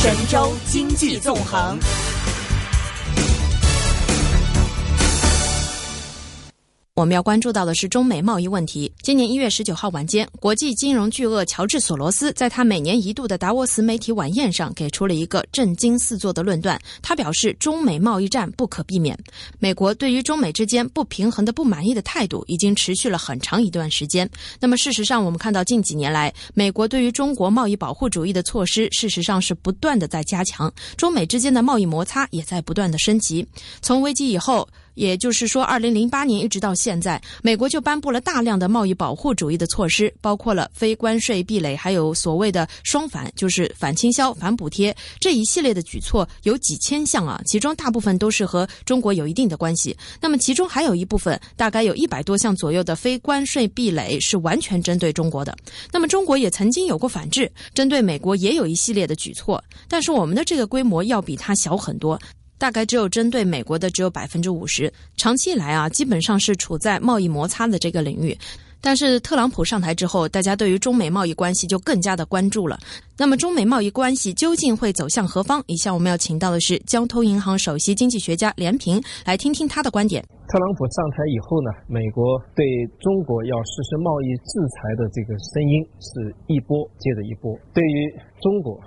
神州经济纵横。我们要关注到的是中美贸易问题。今年一月十九号晚间，国际金融巨鳄乔治·索罗斯在他每年一度的达沃斯媒体晚宴上，给出了一个震惊四座的论断。他表示，中美贸易战不可避免。美国对于中美之间不平衡的不满意的态度已经持续了很长一段时间。那么，事实上，我们看到近几年来，美国对于中国贸易保护主义的措施，事实上是不断的在加强，中美之间的贸易摩擦也在不断的升级。从危机以后。也就是说，二零零八年一直到现在，美国就颁布了大量的贸易保护主义的措施，包括了非关税壁垒，还有所谓的双反，就是反倾销、反补贴这一系列的举措，有几千项啊，其中大部分都是和中国有一定的关系。那么其中还有一部分，大概有一百多项左右的非关税壁垒是完全针对中国的。那么中国也曾经有过反制，针对美国也有一系列的举措，但是我们的这个规模要比它小很多。大概只有针对美国的只有百分之五十，长期以来啊，基本上是处在贸易摩擦的这个领域。但是特朗普上台之后，大家对于中美贸易关系就更加的关注了。那么中美贸易关系究竟会走向何方？以下我们要请到的是交通银行首席经济学家连平，来听听他的观点。特朗普上台以后呢，美国对中国要实施贸易制裁的这个声音是一波接着一波。对于中国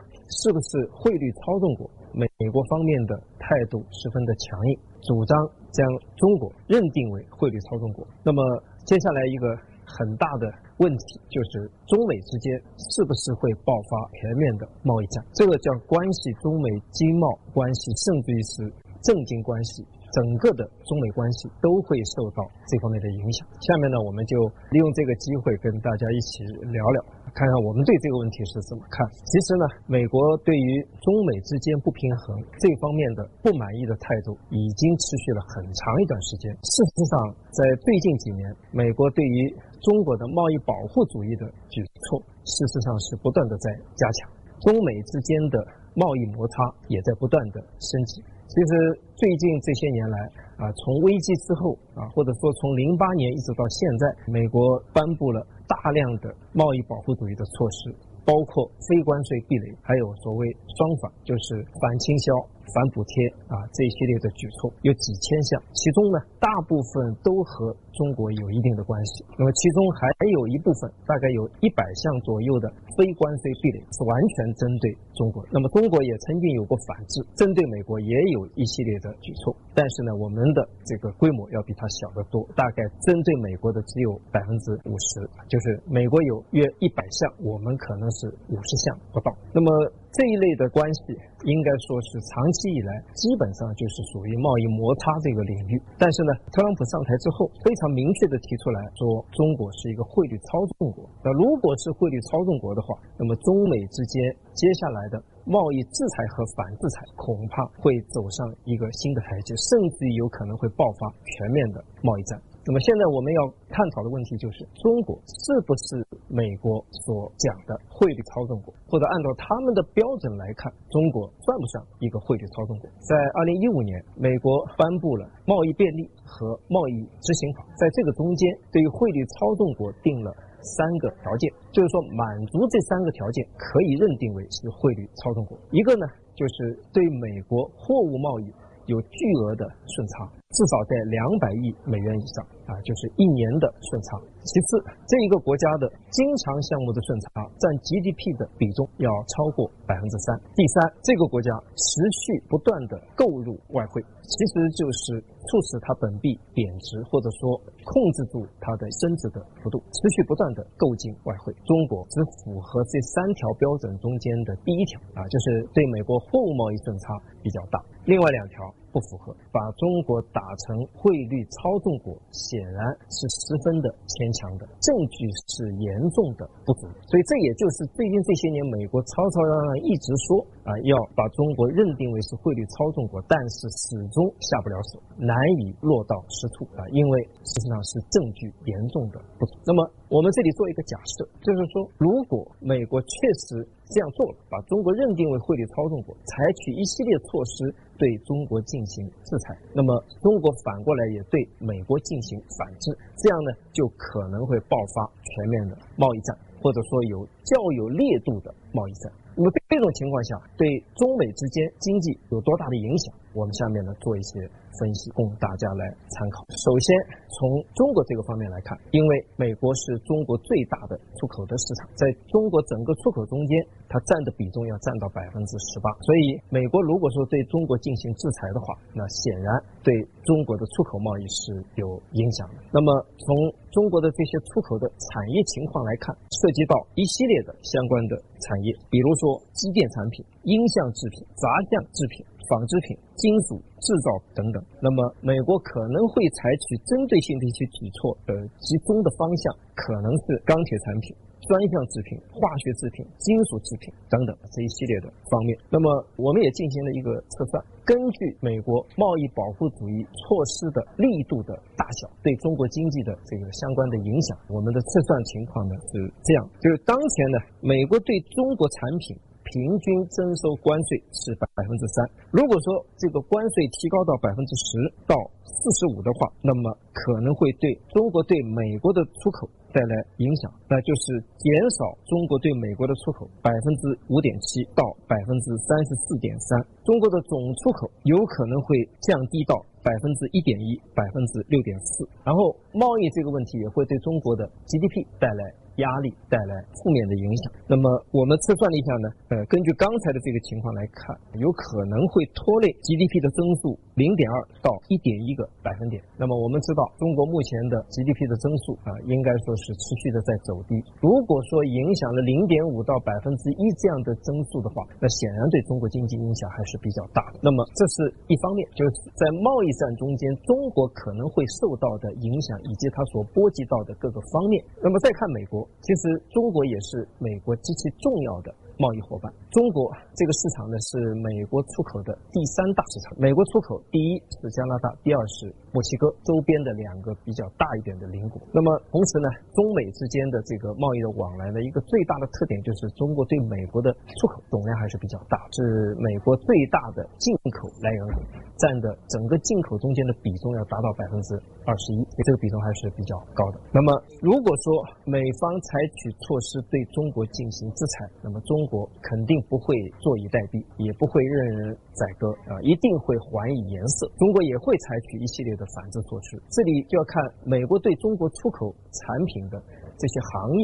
是不是汇率操纵国？美国方面的态度十分的强硬，主张将中国认定为汇率操纵国。那么接下来一个很大的问题就是中美之间是不是会爆发全面的贸易战？这个叫关系中美经贸关系，甚至于是政经关系。整个的中美关系都会受到这方面的影响。下面呢，我们就利用这个机会跟大家一起聊聊，看看我们对这个问题是怎么看。其实呢，美国对于中美之间不平衡这方面的不满意的态度已经持续了很长一段时间。事实上，在最近几年，美国对于中国的贸易保护主义的举措，事实上是不断的在加强，中美之间的贸易摩擦也在不断的升级。其实最近这些年来啊，从危机之后啊，或者说从零八年一直到现在，美国颁布了大量的贸易保护主义的措施，包括非关税壁垒，还有所谓双反，就是反倾销。反补贴啊，这一系列的举措有几千项，其中呢，大部分都和中国有一定的关系。那么其中还有一部分，大概有一百项左右的非关税壁垒是完全针对中国。那么中国也曾经有过反制，针对美国也有一系列的举措。但是呢，我们的这个规模要比它小得多，大概针对美国的只有百分之五十，就是美国有约一百项，我们可能是五十项不到。那么这一类的关系。应该说是长期以来基本上就是属于贸易摩擦这个领域，但是呢，特朗普上台之后非常明确的提出来说，中国是一个汇率操纵国。那如果是汇率操纵国的话，那么中美之间接下来的贸易制裁和反制裁恐怕会走上一个新的台阶，甚至于有可能会爆发全面的贸易战。那么现在我们要探讨的问题就是，中国是不是美国所讲的汇率操纵国？或者按照他们的标准来看，中国算不算一个汇率操纵国？在二零一五年，美国颁布了贸易便利和贸易执行法，在这个中间，对于汇率操纵国定了三个条件，就是说满足这三个条件可以认定为是汇率操纵国。一个呢，就是对美国货物贸易有巨额的顺差。至少在两百亿美元以上啊，就是一年的顺差。其次，这一个国家的经常项目的顺差占 GDP 的比重要超过百分之三。第三，这个国家持续不断的购入外汇，其实就是促使它本币贬值，或者说控制住它的升值的幅度，持续不断的购进外汇。中国只符合这三条标准中间的第一条啊，就是对美国货物贸易顺差比较大。另外两条。不符合，把中国打成汇率操纵国，显然是十分的牵强的，证据是严重的不足。所以这也就是最近这些年美国吵吵嚷嚷一直说啊，要把中国认定为是汇率操纵国，但是始终下不了手，难以落到实处啊，因为事实上是证据严重的不足。那么我们这里做一个假设，就是说，如果美国确实。这样做了，把中国认定为汇率操纵国，采取一系列措施对中国进行制裁，那么中国反过来也对美国进行反制，这样呢就可能会爆发全面的贸易战，或者说有较有烈度的贸易战。那么这种情况下，对中美之间经济有多大的影响？我们下面呢做一些分析，供大家来参考。首先从中国这个方面来看，因为美国是中国最大的出口的市场，在中国整个出口中间，它占的比重要占到百分之十八。所以，美国如果说对中国进行制裁的话，那显然对中国的出口贸易是有影响的。那么从中国的这些出口的产业情况来看，涉及到一系列的相关的产业，比如说机电产品、音像制品、杂项制品。纺织品、金属制造等等，那么美国可能会采取针对性的一些举措，呃，集中的方向可能是钢铁产品、专项制品、化学制品、金属制品。等等这一系列的方面。那么我们也进行了一个测算，根据美国贸易保护主义措施的力度的大小对中国经济的这个相关的影响，我们的测算情况呢是这样：就是当前呢，美国对中国产品。平均征收关税是百分之三。如果说这个关税提高到百分之十到四十五的话，那么可能会对中国对美国的出口带来影响，那就是减少中国对美国的出口百分之五点七到百分之三十四点三。中国的总出口有可能会降低到百分之一点一、百分之六点四。然后贸易这个问题也会对中国的 GDP 带来。压力带来负面的影响。那么我们测算了一下呢，呃，根据刚才的这个情况来看，有可能会拖累 GDP 的增速零点二到一点一个百分点。那么我们知道，中国目前的 GDP 的增速啊，应该说是持续的在走低。如果说影响了零点五到百分之一这样的增速的话，那显然对中国经济影响还是比较大的。那么这是一方面，就是在贸易战中间，中国可能会受到的影响以及它所波及到的各个方面。那么再看美国。其实中国也是美国极其重要的贸易伙伴。中国这个市场呢是美国出口的第三大市场。美国出口第一是加拿大，第二是墨西哥周边的两个比较大一点的邻国。那么同时呢，中美之间的这个贸易的往来呢，一个最大的特点就是中国对美国的出口总量还是比较大，是美国最大的进口来源国，占的整个进口中间的比重要达到百分之二十一，这个比重还是比较高的。那么如果说美方采取措施对中国进行制裁，那么中国肯定不会坐以待毙，也不会任人宰割啊，一定会还以颜色。中国也会采取一系列的反制措施。这里就要看美国对中国出口产品的这些行业，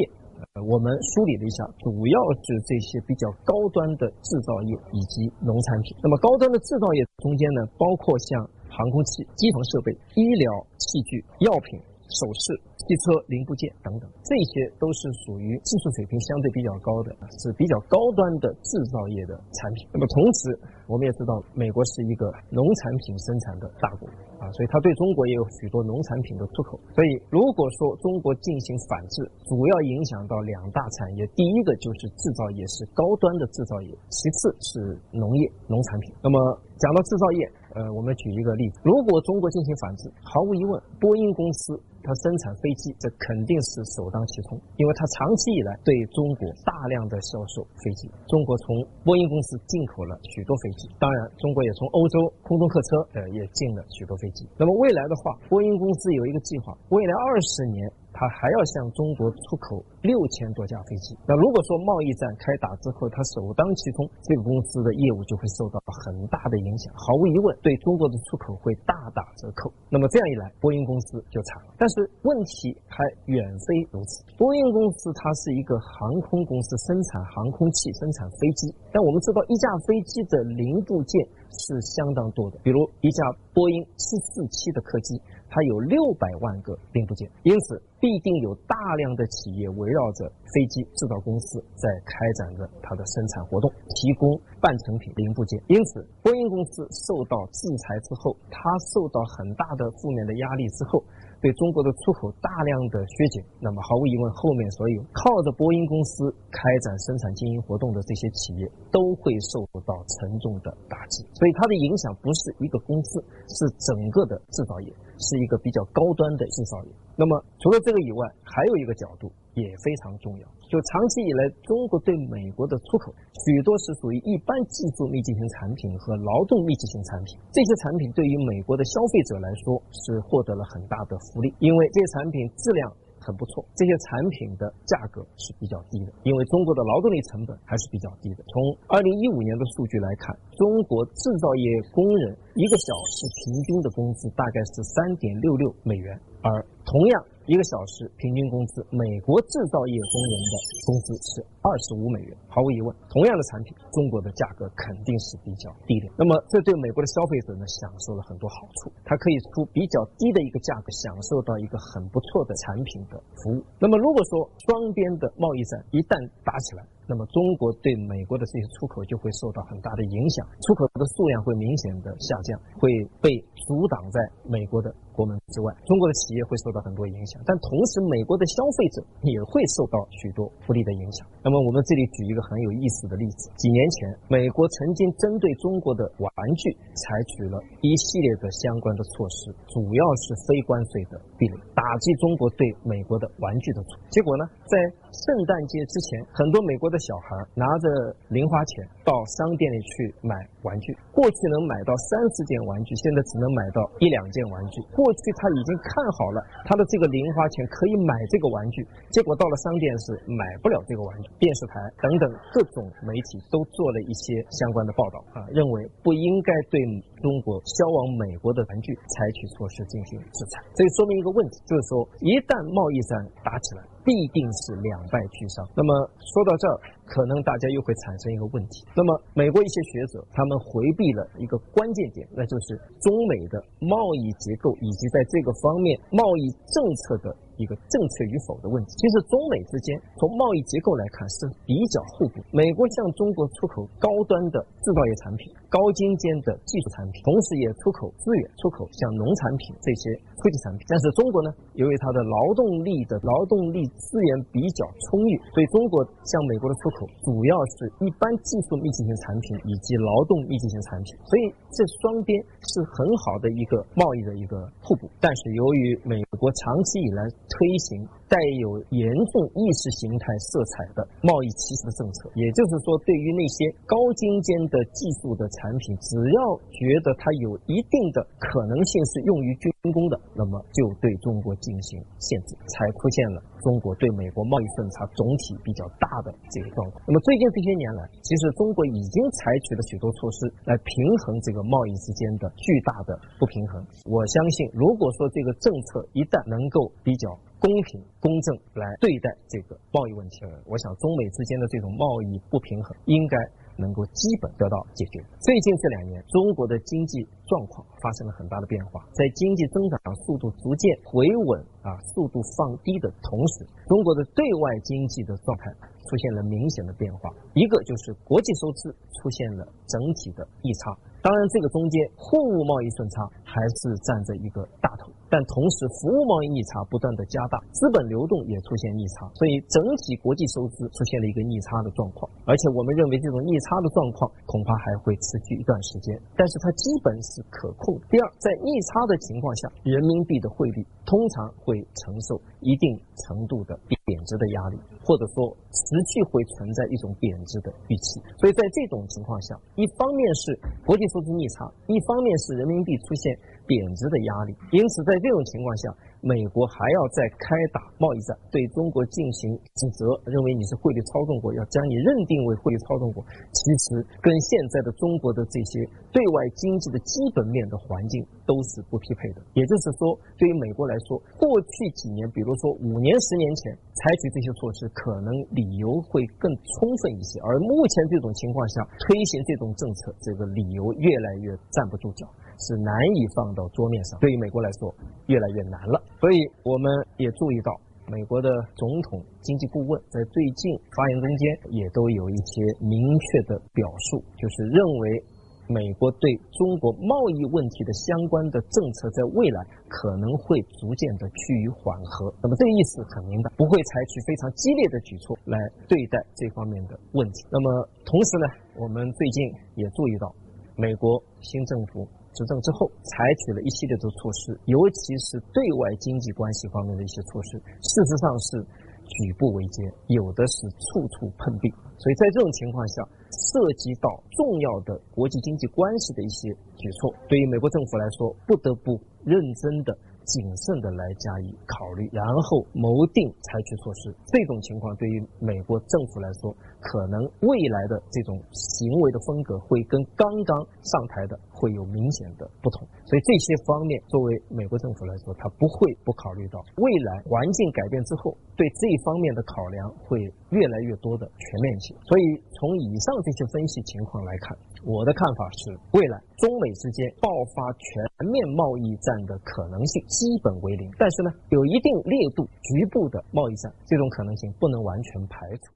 我们梳理了一下，主要是这些比较高端的制造业以及农产品。那么高端的制造业中间呢，包括像航空器、机床设备、医疗器具、药品。首饰、汽车零部件等等，这些都是属于技术水平相对比较高的，是比较高端的制造业的产品。那么同时，我们也知道，美国是一个农产品生产的大国啊，所以它对中国也有许多农产品的出口。所以，如果说中国进行反制，主要影响到两大产业，第一个就是制造业，是高端的制造业；其次是农业、农产品。那么讲到制造业，呃，我们举一个例子，如果中国进行反制，毫无疑问，波音公司。它生产飞机，这肯定是首当其冲，因为它长期以来对中国大量的销售飞机。中国从波音公司进口了许多飞机，当然，中国也从欧洲空中客车呃也进了许多飞机。那么未来的话，波音公司有一个计划，未来二十年。它还要向中国出口六千多架飞机。那如果说贸易战开打之后，它首当其冲，这个公司的业务就会受到很大的影响。毫无疑问，对中国的出口会大打折扣。那么这样一来，波音公司就惨了。但是问题还远非如此。波音公司它是一个航空公司，生产航空器、生产飞机。但我们知道，一架飞机的零部件是相当多的，比如一架波音七四七的客机。它有六百万个零部件，因此必定有大量的企业围绕着飞机制造公司在开展着它的生产活动，提供半成品零部件。因此，波音公司受到制裁之后，它受到很大的负面的压力之后。对中国的出口大量的削减，那么毫无疑问，后面所有靠着波音公司开展生产经营活动的这些企业都会受到沉重的打击。所以它的影响不是一个公司，是整个的制造业，是一个比较高端的制造业。那么除了这个以外，还有一个角度也非常重要。就长期以来，中国对美国的出口许多是属于一般技术密集型产品和劳动密集型产品。这些产品对于美国的消费者来说是获得了很大的福利，因为这些产品质量。很不错，这些产品的价格是比较低的，因为中国的劳动力成本还是比较低的。从二零一五年的数据来看，中国制造业工人一个小时平均的工资大概是三点六六美元，而同样。一个小时平均工资，美国制造业工人的工资是二十五美元。毫无疑问，同样的产品，中国的价格肯定是比较低的。那么，这对美国的消费者呢，享受了很多好处。他可以出比较低的一个价格，享受到一个很不错的产品的服务。那么，如果说双边的贸易战一旦打起来，那么中国对美国的这些出口就会受到很大的影响，出口的数量会明显的下降，会被阻挡在美国的国门之外。中国的企业会受到很多影响，但同时美国的消费者也会受到许多不利的影响。那么我们这里举一个很有意思的例子：几年前，美国曾经针对中国的玩具采取了一系列的相关的措施，主要是非关税的壁垒，打击中国对美国的玩具的出。结果呢，在圣诞节之前，很多美国的小孩拿着零花钱到商店里去买玩具。过去能买到三四件玩具，现在只能买到一两件玩具。过去他已经看好了他的这个零花钱可以买这个玩具，结果到了商店是买不了这个玩具。电视台等等各种媒体都做了一些相关的报道啊，认为不应该对中国销往美国的玩具采取措施进行制裁。这说明一个问题，就是说一旦贸易战打起来。必定是两败俱伤。那么说到这儿，可能大家又会产生一个问题。那么美国一些学者他们回避了一个关键点，那就是中美的贸易结构以及在这个方面贸易政策的。一个正确与否的问题。其实中美之间从贸易结构来看是比较互补。美国向中国出口高端的制造业产品、高精尖的技术产品，同时也出口资源、出口像农产品这些科技产品。但是中国呢，由于它的劳动力的劳动力资源比较充裕，所以中国向美国的出口主要是一般技术密集型产品以及劳动密集型产品。所以这双边是很好的一个贸易的一个互补。但是由于美国长期以来推行带有严重意识形态色彩的贸易歧视的政策，也就是说，对于那些高精尖的技术的产品，只要觉得它有一定的可能性是用于军工的，那么就对中国进行限制，才出现了中国对美国贸易顺差总体比较大的这个状况。那么最近这些年来，其实中国已经采取了许多措施来平衡这个贸易之间的巨大的不平衡。我相信，如果说这个政策一旦能够比较。公平公正来对待这个贸易问题，我想中美之间的这种贸易不平衡应该能够基本得到解决。最近这两年，中国的经济状况发生了很大的变化，在经济增长速度逐渐回稳啊，速度放低的同时，中国的对外经济的状态出现了明显的变化。一个就是国际收支出现了整体的逆差，当然这个中间货物贸易顺差还是占着一个大头。但同时，服务贸易逆差不断的加大，资本流动也出现逆差，所以整体国际收支出现了一个逆差的状况。而且，我们认为这种逆差的状况恐怕还会持续一段时间，但是它基本是可控。第二，在逆差的情况下，人民币的汇率通常会承受一定程度的贬值的压力，或者说持续会存在一种贬值的预期。所以在这种情况下，一方面是国际收支逆差，一方面是人民币出现。贬值的压力，因此在这种情况下。美国还要再开打贸易战，对中国进行指责，认为你是汇率操纵国，要将你认定为汇率操纵国。其实跟现在的中国的这些对外经济的基本面的环境都是不匹配的。也就是说，对于美国来说，过去几年，比如说五年、十年前采取这些措施，可能理由会更充分一些，而目前这种情况下推行这种政策，这个理由越来越站不住脚，是难以放到桌面上。对于美国来说，越来越难了。所以我们也注意到，美国的总统经济顾问在最近发言中间也都有一些明确的表述，就是认为美国对中国贸易问题的相关的政策在未来可能会逐渐的趋于缓和。那么这个意思很明白，不会采取非常激烈的举措来对待这方面的问题。那么同时呢，我们最近也注意到，美国新政府。执政之后，采取了一系列的措施，尤其是对外经济关系方面的一些措施，事实上是举步维艰，有的是处处碰壁。所以在这种情况下，涉及到重要的国际经济关系的一些举措，对于美国政府来说，不得不认真的谨慎的来加以考虑，然后谋定采取措施。这种情况对于美国政府来说，可能未来的这种行为的风格会跟刚刚上台的会有明显的不同。所以这些方面，作为美国政府来说，他不会不考虑到未来环境改变之后，对这一方面的考量会越来越多的全面性。所以从以上这些分析情况来看。我的看法是，未来中美之间爆发全面贸易战的可能性基本为零，但是呢，有一定烈度、局部的贸易战，这种可能性不能完全排除。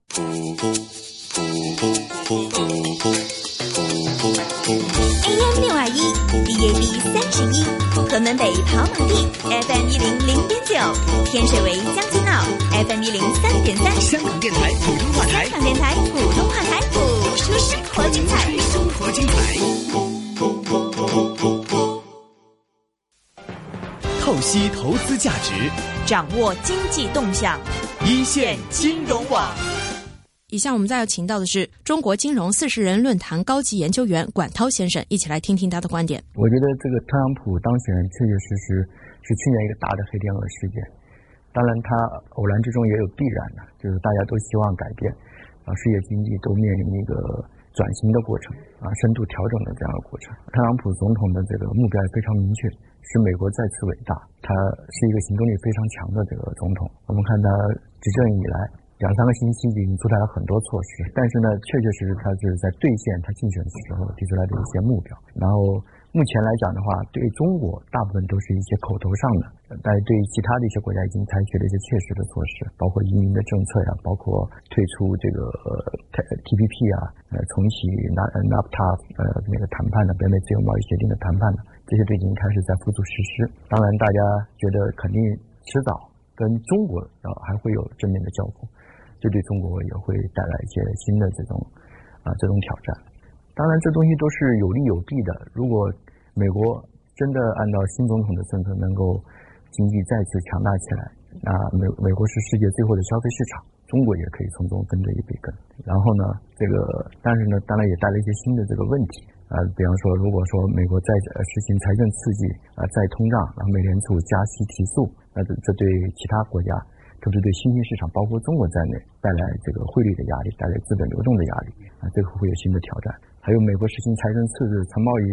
AM 六二一，DAB 三十一，河门北跑马地，FM 一零零点九，天水围将军澳，FM 一零三点三，香港电台普通话台，香港电台普通生活精彩，生活精彩，透析投资价值，掌握经济动向，一线金融网。以下我们再要请到的是中国金融四十人论坛高级研究员管涛先生，一起来听听他的观点。我觉得这个特朗普当选确确实实是去年一个大的黑天鹅事件，当然他偶然之中也有必然的，就是大家都希望改变，啊，世界经济都面临一个转型的过程，啊，深度调整的这样的过程。特朗普总统的这个目标也非常明确，使美国再次伟大。他是一个行动力非常强的这个总统。我们看他执政以来。两三个星期已经出台了很多措施，但是呢，确确实实他就是在兑现他竞选的时候提出来的一些目标。然后目前来讲的话，对中国大部分都是一些口头上的，但是对其他的一些国家已经采取了一些切实的措施，包括移民的政策呀，包括退出这个 T P P 啊，呃，重启 NAFTA 呃那个谈判的北美自由贸易协定的谈判的，这些都已经开始在付诸实施。当然，大家觉得肯定迟早跟中国啊还会有正面的交锋。这对中国也会带来一些新的这种啊这种挑战。当然，这东西都是有利有弊的。如果美国真的按照新总统的政策，能够经济再次强大起来，那美美国是世界最后的消费市场，中国也可以从中分得一杯羹。然后呢，这个但是呢，当然也带来一些新的这个问题啊，比方说，如果说美国再实行财政刺激啊，再通胀，然后美联储加息提速，那这这对其他国家。特别对新兴市场，包括中国在内，带来这个汇率的压力，带来资本流动的压力啊，这个会有新的挑战。还有美国实行财政刺激，从贸易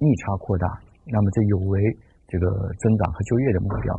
逆差扩大，那么这有违这个增长和就业的目标。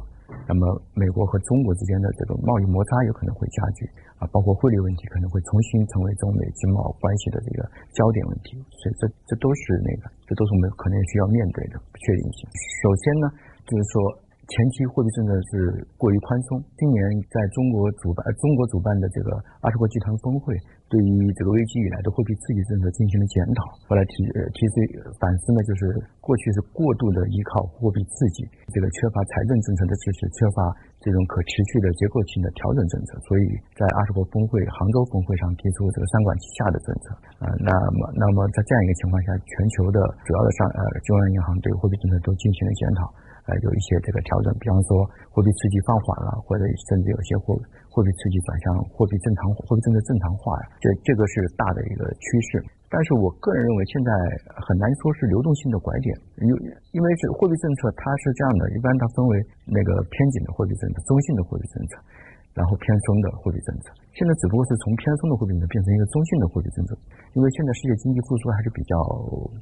那么美国和中国之间的这个贸易摩擦有可能会加剧啊，包括汇率问题可能会重新成为中美经贸关系的这个焦点问题。所以这这都是那个，这都是我们可能需要面对的不确定性。首先呢，就是说。前期货币政策是过于宽松。今年在中国主办中国主办的这个二十国集团峰会，对于这个危机以来的货币刺激政策进行了检讨。后来提呃提出反思呢，就是过去是过度的依靠货币刺激，这个缺乏财政政策的支持，缺乏这种可持续的结构性的调整政策。所以在二十国峰会杭州峰会上提出这个三管齐下的政策。啊，那么那么在这样一个情况下，全球的主要的上呃中央银行对货币政策都进行了检讨。呃，有一些这个调整，比方说货币刺激放缓了，或者甚至有些货货币刺激转向货币正常货币政策正常化呀，这这个是大的一个趋势。但是我个人认为，现在很难说是流动性的拐点，因因为是货币政策它是这样的，一般它分为那个偏紧的货币政策、中性的货币政策，然后偏松的货币政策。现在只不过是从偏松的货币政策变成一个中性的货币政策，因为现在世界经济复苏还是比较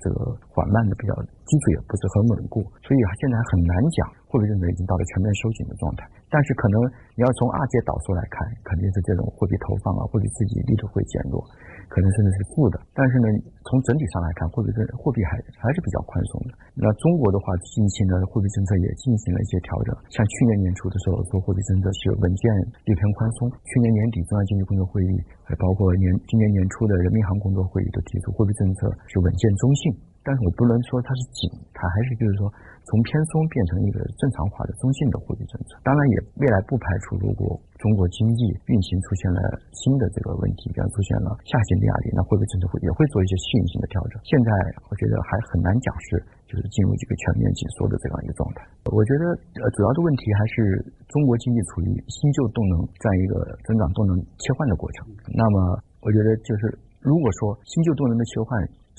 这个缓慢的，比较基础也不是很稳固，所以现在很难讲货币政策已经到了全面收紧的状态。但是可能你要从二阶导数来看，肯定是这种货币投放啊、货币刺激力度会减弱。可能甚至是负的，但是呢，从整体上来看，货币政货币还还是比较宽松的。那中国的话，近期呢，货币政策也进行了一些调整。像去年年初的时候，说货币政策是稳健略偏宽松。去年年底中央经济工作会议，还包括年今年年初的人民银行工作会议都提出，货币政策是稳健中性。但是我不能说它是紧，它还是就是说。从偏松变成一个正常化的中性的货币政策，当然也未来不排除，如果中国经济运行出现了新的这个问题，比方出现了下行的压力，那货币政策会也会做一些适应性的调整。现在我觉得还很难讲是就是进入一个全面紧缩的这样一个状态。我觉得呃主要的问题还是中国经济处于新旧动能这样一个增长动能切换的过程。那么我觉得就是如果说新旧动能的切换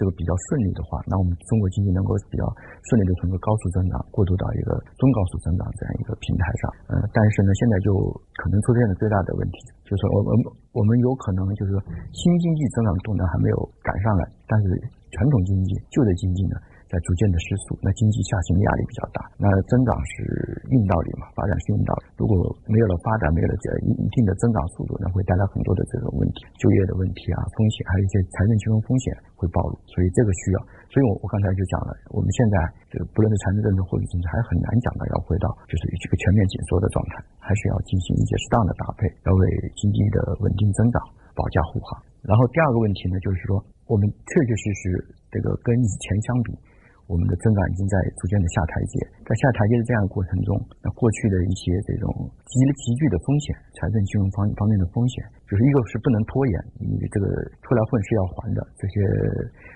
这个比较顺利的话，那我们中国经济能够比较顺利的从一个高速增长过渡到一个中高速增长这样一个平台上。嗯，但是呢，现在就可能出现的最大的问题，就是我们我们有可能就是新经济增长动能还没有赶上来，但是传统经济、旧的经济呢？在逐渐的失速，那经济下行的压力比较大。那增长是硬道理嘛，发展是硬道理。如果没有了发展，没有了这一一定的增长速度，那会带来很多的这种问题，就业的问题啊，风险，还有一些财政金融风险会暴露。所以这个需要，所以我我刚才就讲了，我们现在这个不论是财政政策、货币政策，还很难讲到要回到就是这个全面紧缩的状态，还是要进行一些适当的搭配，要为经济的稳定增长保驾护航。然后第二个问题呢，就是说我们确确实实这个跟以前相比。我们的增长已经在逐渐的下台阶，在下台阶的这样的过程中，那过去的一些这种急急剧的风险，财政金融方方面的风险，就是一个是不能拖延，你这个出来混是要还的，这些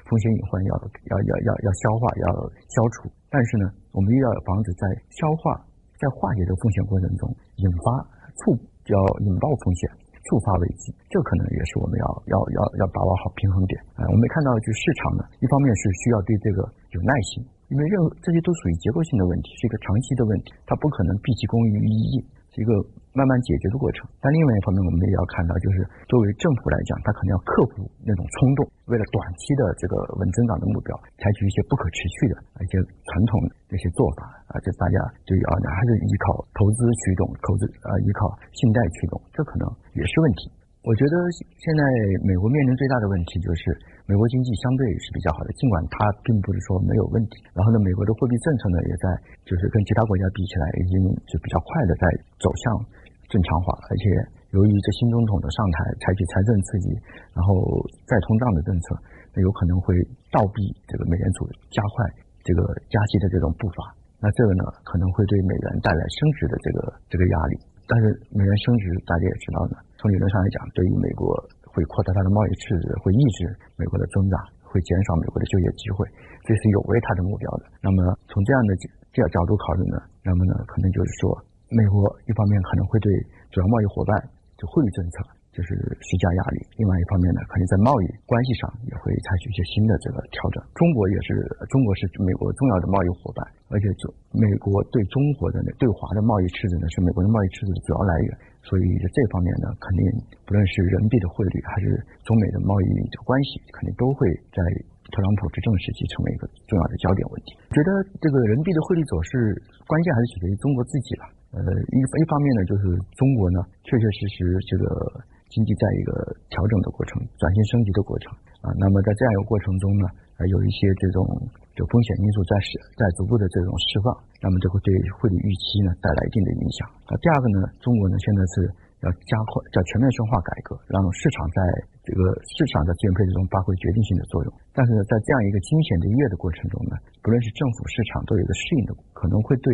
风险隐患要要要要要消化要消除，但是呢，我们又要防止在消化在化解的风险过程中引发触要引爆风险。触发危机，这可能也是我们要要要要把握好平衡点啊。我们看到，就市场呢，一方面是需要对这个有耐心，因为任何这些都属于结构性的问题，是一个长期的问题，它不可能毕其功于一役。是一个慢慢解决的过程，但另外一方面，我们也要看到，就是作为政府来讲，它可能要克服那种冲动，为了短期的这个稳增长的目标，采取一些不可持续的一些传统的一些做法啊，就大家就要还是依靠投资驱动，投资啊依靠信贷驱动，这可能也是问题。我觉得现在美国面临最大的问题就是美国经济相对是比较好的，尽管它并不是说没有问题。然后呢，美国的货币政策呢也在就是跟其他国家比起来已经是比较快的在走向正常化，而且由于这新总统的上台，采取财政刺激，然后再通胀的政策，那有可能会倒逼这个美联储加快这个加息的这种步伐。那这个呢可能会对美元带来升值的这个这个压力。但是美元升值，大家也知道呢。从理论上来讲，对于美国会扩大它的贸易赤字，会抑制美国的增长，会减少美国的就业机会，这是有违它的目标的。那么从这样的这样角度考虑呢，那么呢，可能就是说，美国一方面可能会对主要贸易伙伴就汇率政策。就是施加压力，另外一方面呢，可能在贸易关系上也会采取一些新的这个调整。中国也是，中国是美国重要的贸易伙伴，而且中美国对中国的对华的贸易赤字呢，是美国的贸易赤字的主要来源。所以这方面呢，肯定不论是人民币的汇率，还是中美的贸易的关系，肯定都会在特朗普执政时期成为一个重要的焦点问题。觉得这个人民币的汇率走势，关键还是取决于中国自己了。呃，一一方面呢，就是中国呢，确确实实这个。经济在一个调整的过程、转型升级的过程啊，那么在这样一个过程中呢，啊有一些这种就风险因素在是在逐步的这种释放，那么就会对汇率预期呢带来一定的影响。那，第二个呢，中国呢现在是要加快叫全面深化改革，让市场在这个市场的资源配置中发挥决定性的作用。但是，在这样一个惊险的跃的过程中呢，不论是政府、市场都有一个适应的，可能会对。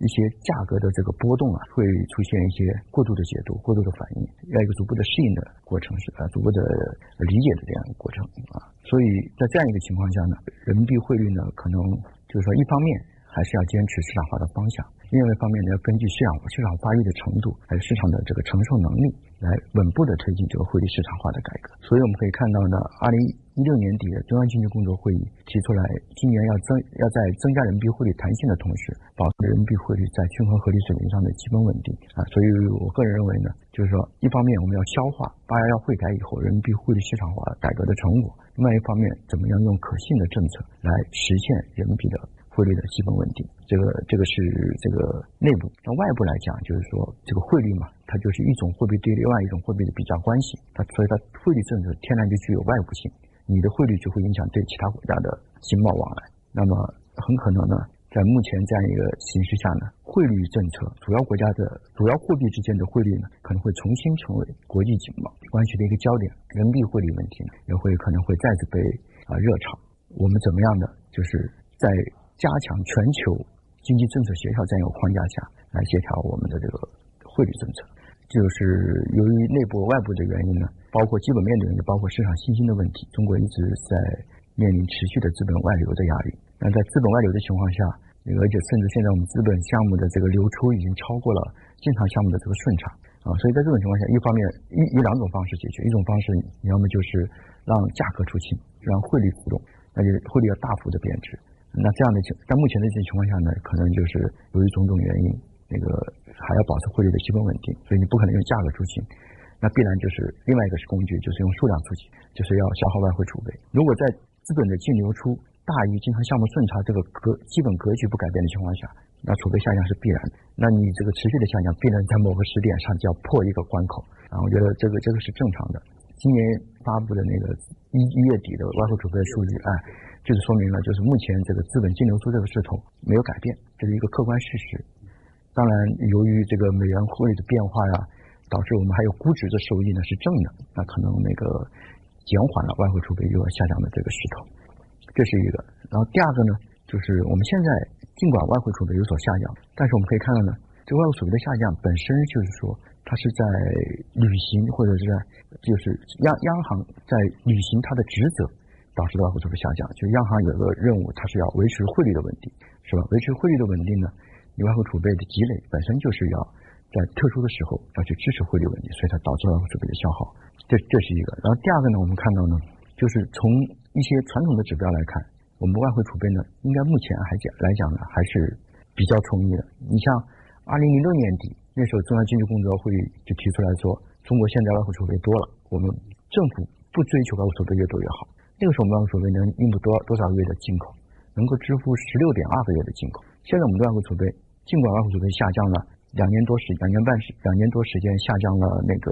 一些价格的这个波动啊，会出现一些过度的解读、过度的反应，要一个逐步的适应的过程，是啊，逐步的理解的这样一个过程啊。所以在这样一个情况下呢，人民币汇率呢，可能就是说，一方面还是要坚持市场化的方向，另外一方面呢，要根据市场市场发育的程度，还有市场的这个承受能力，来稳步的推进这个汇率市场化的改革。所以我们可以看到呢，二零。一六年底的中央经济工作会议提出来，今年要增要在增加人民币汇率弹性的同时，保持人民币汇率在均衡合理水平上的基本稳定啊。所以我个人认为呢，就是说，一方面我们要消化八幺幺汇改以后人民币汇率市场化改革的成果，另外一方面，怎么样用可信的政策来实现人民币的汇率的基本稳定？这个这个是这个内部。那外部来讲，就是说这个汇率嘛，它就是一种货币对另外一种货币的比较关系，它所以它汇率政策天然就具有外部性。你的汇率就会影响对其他国家的经贸往来，那么很可能呢，在目前这样一个形势下呢，汇率政策主要国家的主要货币之间的汇率呢，可能会重新成为国际经贸关系的一个焦点，人民币汇率问题呢，也会可能会再次被啊热炒。我们怎么样的，就是在加强全球经济政策协调这样一个框架下来协调我们的这个汇率政策，就是由于内部外部的原因呢。包括基本面的原因，包括市场信心的问题，中国一直在面临持续的资本外流的压力。那在资本外流的情况下，而且甚至现在我们资本项目的这个流出已经超过了正常项目的这个顺畅啊。所以在这种情况下，一方面一以两种方式解决，一种方式你要么就是让价格出清，让汇率浮动，那就汇率要大幅的贬值。那这样的情，在目前的这种情况下呢，可能就是由于种种原因，那个还要保持汇率的基本稳定，所以你不可能用价格出清，那必然就是另外一个是工具，就是用数量出清，就是要消耗外汇储备。如果在资本的净流出大于经常项目顺差这个格基本格局不改变的情况下，那储备下降是必然。那你这个持续的下降，必然在某个时点上就要破一个关口。啊，我觉得这个这个是正常的。今年发布的那个一一月底的外汇储备数据，啊，就是说明了，就是目前这个资本净流出这个势头没有改变，这是一个客观事实。当然，由于这个美元汇率的变化呀，导致我们还有估值的收益呢是正的，那可能那个减缓了外汇储备又要下降的这个势头，这是一个。然后第二个呢，就是我们现在尽管外汇储备有所下降，但是我们可以看到呢，这个外汇储备的下降本身就是说。它是在履行，或者是在就是央央行在履行它的职责，导致的外汇储备下降。就央行有个任务，它是要维持汇率的稳定，是吧？维持汇率的稳定呢，你外汇储备的积累本身就是要在特殊的时候要去支持汇率稳定，所以它导致外汇储备的消耗。这这是一个。然后第二个呢，我们看到呢，就是从一些传统的指标来看，我们外汇储备呢，应该目前还讲来讲呢，还是比较充裕的。你像二零零六年底。那时候中央经济工作会议就提出来说，中国现在外汇储备多了，我们政府不追求外汇储备越多越好。那个时候我们外汇储备能应付多多少个月的进口，能够支付十六点二个月的进口。现在我们的外汇储备，尽管外汇储备下降了两年多时，两年半时，两年多时间下降了那个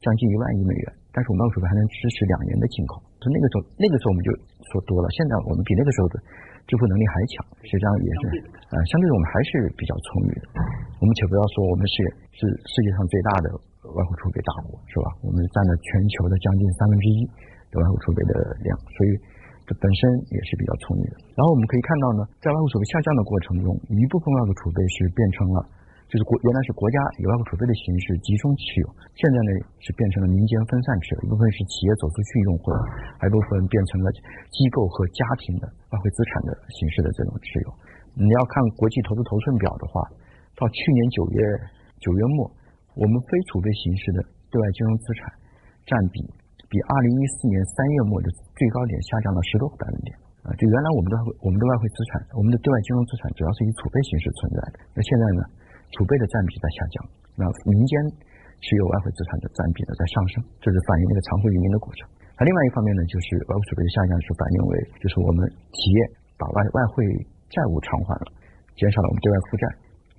将近一万亿美元，但是我们外汇储备还能支持两年的进口。所以那个时候，那个时候我们就说多了。现在我们比那个时候的。支付能力还强，实际上也是，呃，相对我们还是比较充裕的。我们且不要说我们是是世界上最大的外汇储备大国，是吧？我们占了全球的将近三分之一的外汇储备的量，所以这本身也是比较充裕的。然后我们可以看到呢，在外汇储备下降的过程中，一部分外汇储备是变成了。就是国原来是国家以外汇储备的形式集中持有，现在呢是变成了民间分散持有，一部分是企业走出去用户，还一部分变成了机构和家庭的外汇资产的形式的这种持有。你要看国际投资头寸表的话，到去年九月九月末，我们非储备形式的对外金融资产占比比二零一四年三月末的最高点下降了十多个百分点啊！就原来我们的我们的外汇资产，我们的对外金融资产主要是以储备形式存在的，那现在呢？储备的占比在下降，那民间持有外汇资产的占比呢在上升，这是反映那个常汇运营的过程。那另外一方面呢，就是外汇储备的下降是反映为，就是我们企业把外外汇债务偿还了，减少了我们对外负债。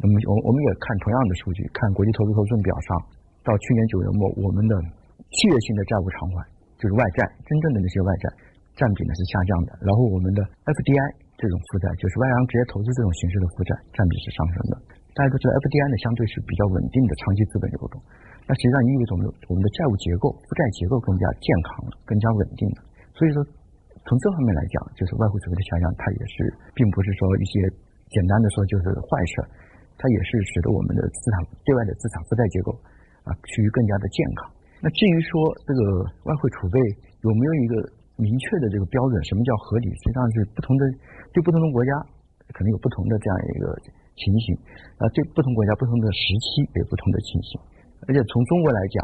那么我我们也看同样的数据，看国际投资头寸表上，到去年九月末，我们的契约性的债务偿还，就是外债，真正的那些外债占比呢是下降的。然后我们的 FDI 这种负债，就是外洋直接投资这种形式的负债，占比是上升的。大家都知道，FDI 呢相对是比较稳定的长期资本流动，那实际上意味着我们我们的债务结构、负债结构更加健康了，更加稳定了。所以说，从这方面来讲，就是外汇储备的下降，它也是并不是说一些简单的说就是坏事，它也是使得我们的资产对外的资产负债结构啊趋于更加的健康。那至于说这个外汇储备有没有一个明确的这个标准，什么叫合理？实际上是不同的，对不同的国家可能有不同的这样一个。情形啊，对不同国家、不同的时期有不同的情形。而且从中国来讲，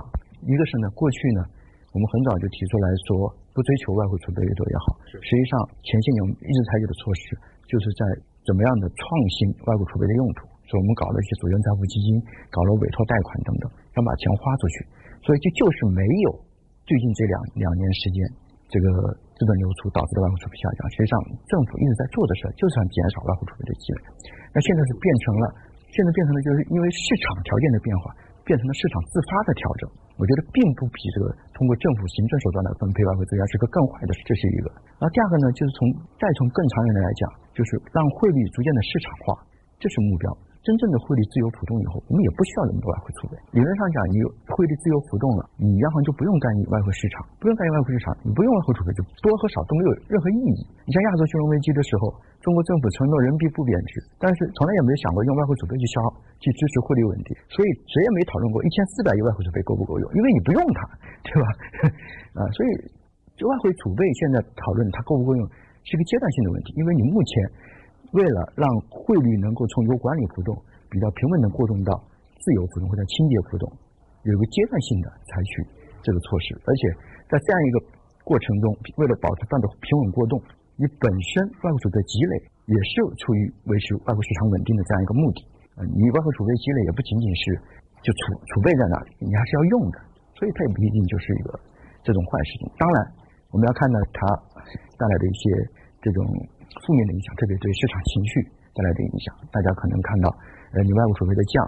一个是呢，过去呢，我们很早就提出来说，不追求外汇储备越多越好。实际上，前些年我们一直采取的措施，就是在怎么样的创新外汇储备的用途。所以我们搞了一些主权财富基金，搞了委托贷款等等，想把钱花出去。所以这就是没有最近这两两年时间这个。资本流出导致的外汇储备下降，实际上政府一直在做的事就是想减少外汇储备的积累。那现在是变成了，现在变成了就是因为市场条件的变化，变成了市场自发的调整。我觉得并不比这个通过政府行政手段来分配外汇增加是个更坏的，这是一个。然后第二个呢，就是从再从更长远的来讲，就是让汇率逐渐的市场化，这是目标。真正的汇率自由浮动以后，我们也不需要那么多外汇储备。理论上讲，你汇率自由浮动了，你央行就不用干预外汇市场，不用干预外汇市场，你不用外汇储备，就多和少都没有任何意义。你像亚洲金融危机的时候，中国政府承诺人民币不贬值，但是从来也没有想过用外汇储备去消耗、去支持汇率稳定，所以谁也没讨论过一千四百亿外汇储备够不够用，因为你不用它，对吧？啊，所以就外汇储备现在讨论它够不够用，是一个阶段性的问题，因为你目前。为了让汇率能够从由管理浮动比较平稳的过渡到自由浮动或者清洁浮动，有个阶段性的采取这个措施，而且在这样一个过程中，为了保持它的平稳过渡，你本身外汇储备积累也是有出于维持外汇市场稳定的这样一个目的。呃，你外汇储备积累也不仅仅是就储储备在那里，你还是要用的，所以它也不一定就是一个这种坏事情。当然，我们要看到它带来的一些这种负面的影响，特别对市场情绪带来的影响。大家可能看到，呃，你外部储备的降。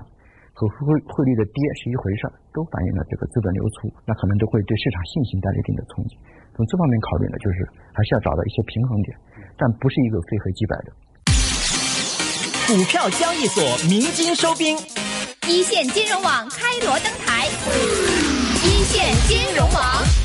和汇汇率的跌是一回事儿，都反映了这个资本流出，那可能都会对市场信心带来一定的冲击。从这方面考虑呢，就是还是要找到一些平衡点，但不是一个非黑即白的。股票交易所鸣金收兵，一线金融网开锣登台，一线金融网。